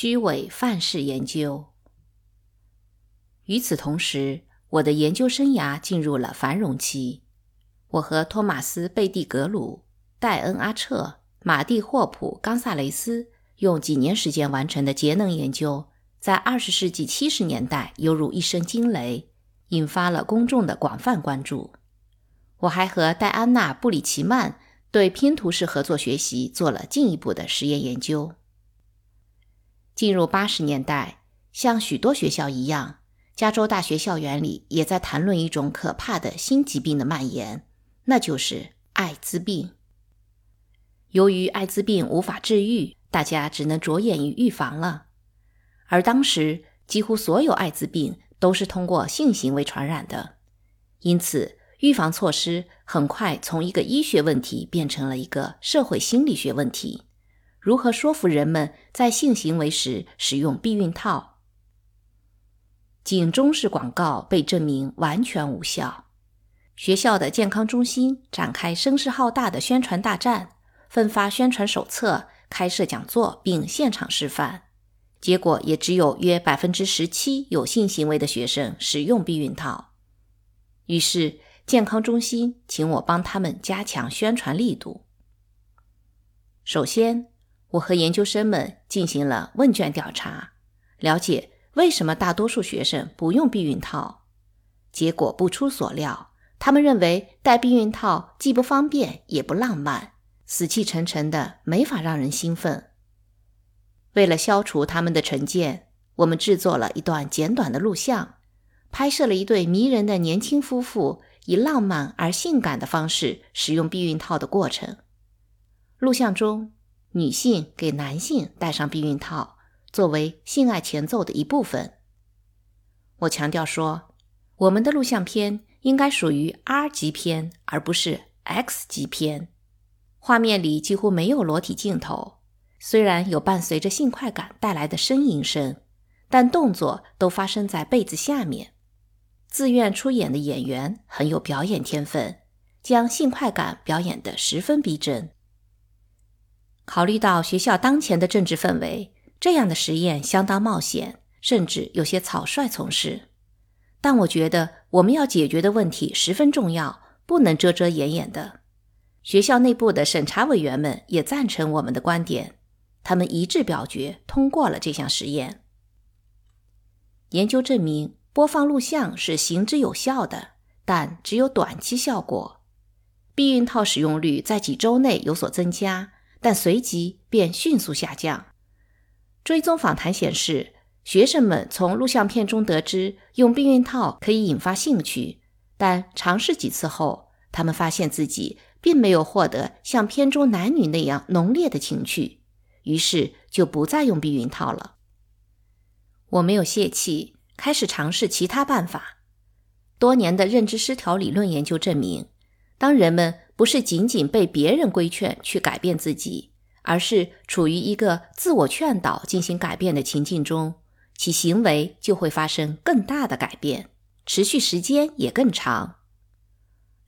虚伪范式研究。与此同时，我的研究生涯进入了繁荣期。我和托马斯·贝蒂格鲁、戴恩·阿彻、马蒂·霍普·冈萨雷斯用几年时间完成的节能研究，在二十世纪七十年代犹如一声惊雷，引发了公众的广泛关注。我还和戴安娜·布里奇曼对拼图式合作学习做了进一步的实验研究。进入八十年代，像许多学校一样，加州大学校园里也在谈论一种可怕的新疾病的蔓延。那就是艾滋病。由于艾滋病无法治愈，大家只能着眼于预防了。而当时几乎所有艾滋病都是通过性行为传染的，因此预防措施很快从一个医学问题变成了一个社会心理学问题：如何说服人们在性行为时使用避孕套？警钟式广告被证明完全无效。学校的健康中心展开声势浩大的宣传大战，分发宣传手册、开设讲座并现场示范。结果也只有约百分之十七有性行为的学生使用避孕套。于是健康中心请我帮他们加强宣传力度。首先，我和研究生们进行了问卷调查，了解为什么大多数学生不用避孕套。结果不出所料。他们认为戴避孕套既不方便也不浪漫，死气沉沉的，没法让人兴奋。为了消除他们的成见，我们制作了一段简短的录像，拍摄了一对迷人的年轻夫妇以浪漫而性感的方式使用避孕套的过程。录像中，女性给男性戴上避孕套，作为性爱前奏的一部分。我强调说，我们的录像片。应该属于 R 级片，而不是 X 级片。画面里几乎没有裸体镜头，虽然有伴随着性快感带来的呻吟声，但动作都发生在被子下面。自愿出演的演员很有表演天分，将性快感表演得十分逼真。考虑到学校当前的政治氛围，这样的实验相当冒险，甚至有些草率从事。但我觉得我们要解决的问题十分重要，不能遮遮掩掩的。学校内部的审查委员们也赞成我们的观点，他们一致表决通过了这项实验。研究证明，播放录像是行之有效的，但只有短期效果。避孕套使用率在几周内有所增加，但随即便迅速下降。追踪访谈显示。学生们从录像片中得知用避孕套可以引发兴趣，但尝试几次后，他们发现自己并没有获得像片中男女那样浓烈的情趣，于是就不再用避孕套了。我没有泄气，开始尝试其他办法。多年的认知失调理论研究证明，当人们不是仅仅被别人规劝去改变自己，而是处于一个自我劝导进行改变的情境中。其行为就会发生更大的改变，持续时间也更长。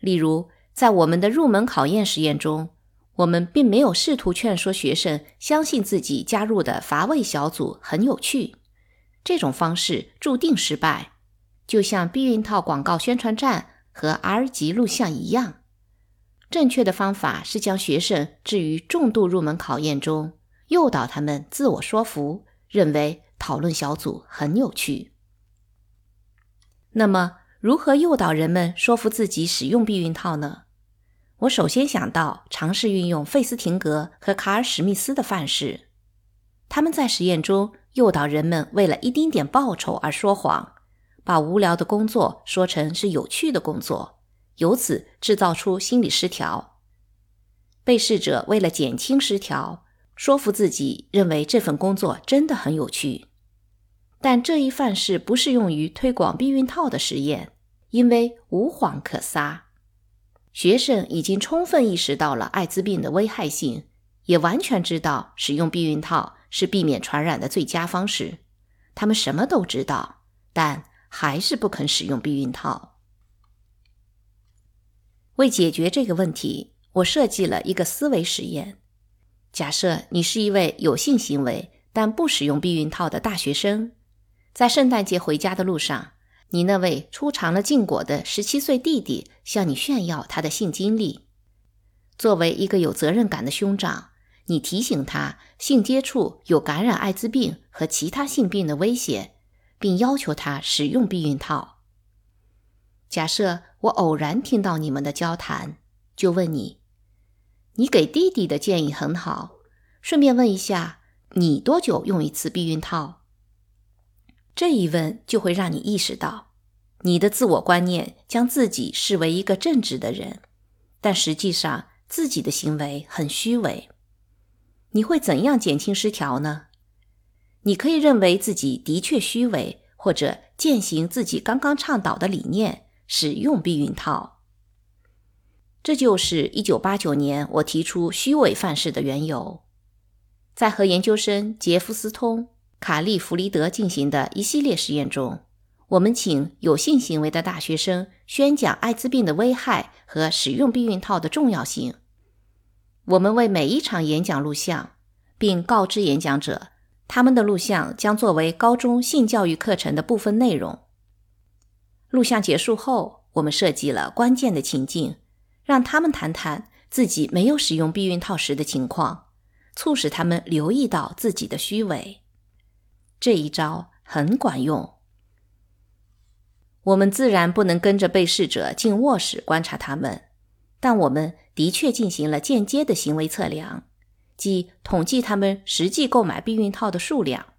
例如，在我们的入门考验实验中，我们并没有试图劝说学生相信自己加入的乏味小组很有趣。这种方式注定失败，就像避孕套广告宣传站和 R 级录像一样。正确的方法是将学生置于重度入门考验中，诱导他们自我说服，认为。讨论小组很有趣。那么，如何诱导人们说服自己使用避孕套呢？我首先想到尝试运用费斯廷格和卡尔史密斯的范式。他们在实验中诱导人们为了一丁点报酬而说谎，把无聊的工作说成是有趣的工作，由此制造出心理失调。被试者为了减轻失调，说服自己认为这份工作真的很有趣。但这一范式不适用于推广避孕套的实验，因为无谎可撒。学生已经充分意识到了艾滋病的危害性，也完全知道使用避孕套是避免传染的最佳方式。他们什么都知道，但还是不肯使用避孕套。为解决这个问题，我设计了一个思维实验：假设你是一位有性行为。但不使用避孕套的大学生，在圣诞节回家的路上，你那位初尝了禁果的十七岁弟弟向你炫耀他的性经历。作为一个有责任感的兄长，你提醒他性接触有感染艾滋病和其他性病的危险，并要求他使用避孕套。假设我偶然听到你们的交谈，就问你：你给弟弟的建议很好，顺便问一下。你多久用一次避孕套？这一问就会让你意识到，你的自我观念将自己视为一个正直的人，但实际上自己的行为很虚伪。你会怎样减轻失调呢？你可以认为自己的确虚伪，或者践行自己刚刚倡导的理念，使用避孕套。这就是一九八九年我提出虚伪范式的缘由。在和研究生杰夫斯通·卡利弗里德进行的一系列实验中，我们请有性行为的大学生宣讲艾滋病的危害和使用避孕套的重要性。我们为每一场演讲录像，并告知演讲者，他们的录像将作为高中性教育课程的部分内容。录像结束后，我们设计了关键的情境，让他们谈谈自己没有使用避孕套时的情况。促使他们留意到自己的虚伪，这一招很管用。我们自然不能跟着被试者进卧室观察他们，但我们的确进行了间接的行为测量，即统计他们实际购买避孕套的数量。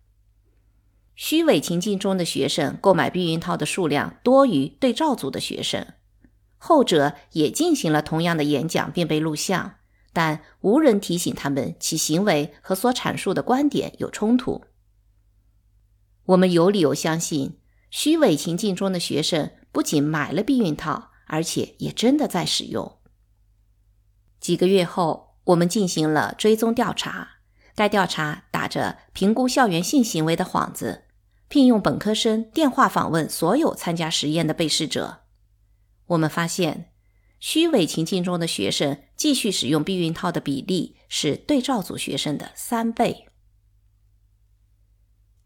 虚伪情境中的学生购买避孕套的数量多于对照组的学生，后者也进行了同样的演讲并被录像。但无人提醒他们，其行为和所阐述的观点有冲突。我们有理由相信，虚伪情境中的学生不仅买了避孕套，而且也真的在使用。几个月后，我们进行了追踪调查。该调查打着评估校园性行为的幌子，聘用本科生电话访问所有参加实验的被试者。我们发现。虚伪情境中的学生继续使用避孕套的比例是对照组学生的三倍。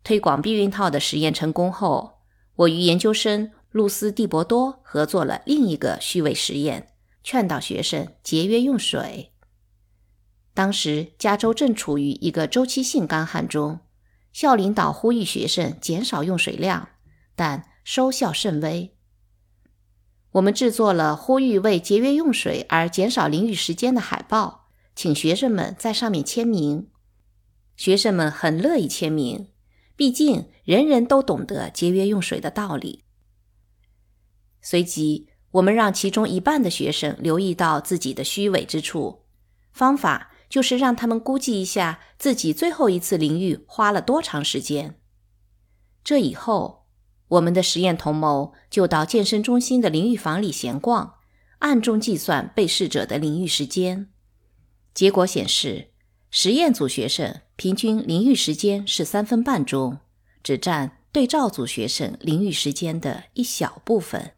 推广避孕套的实验成功后，我与研究生露丝·蒂博多合作了另一个虚伪实验，劝导学生节约用水。当时加州正处于一个周期性干旱中，校领导呼吁学生减少用水量，但收效甚微。我们制作了呼吁为节约用水而减少淋浴时间的海报，请学生们在上面签名。学生们很乐意签名，毕竟人人都懂得节约用水的道理。随即，我们让其中一半的学生留意到自己的虚伪之处，方法就是让他们估计一下自己最后一次淋浴花了多长时间。这以后。我们的实验同谋就到健身中心的淋浴房里闲逛，暗中计算被试者的淋浴时间。结果显示，实验组学生平均淋浴时间是三分半钟，只占对照组学生淋浴时间的一小部分。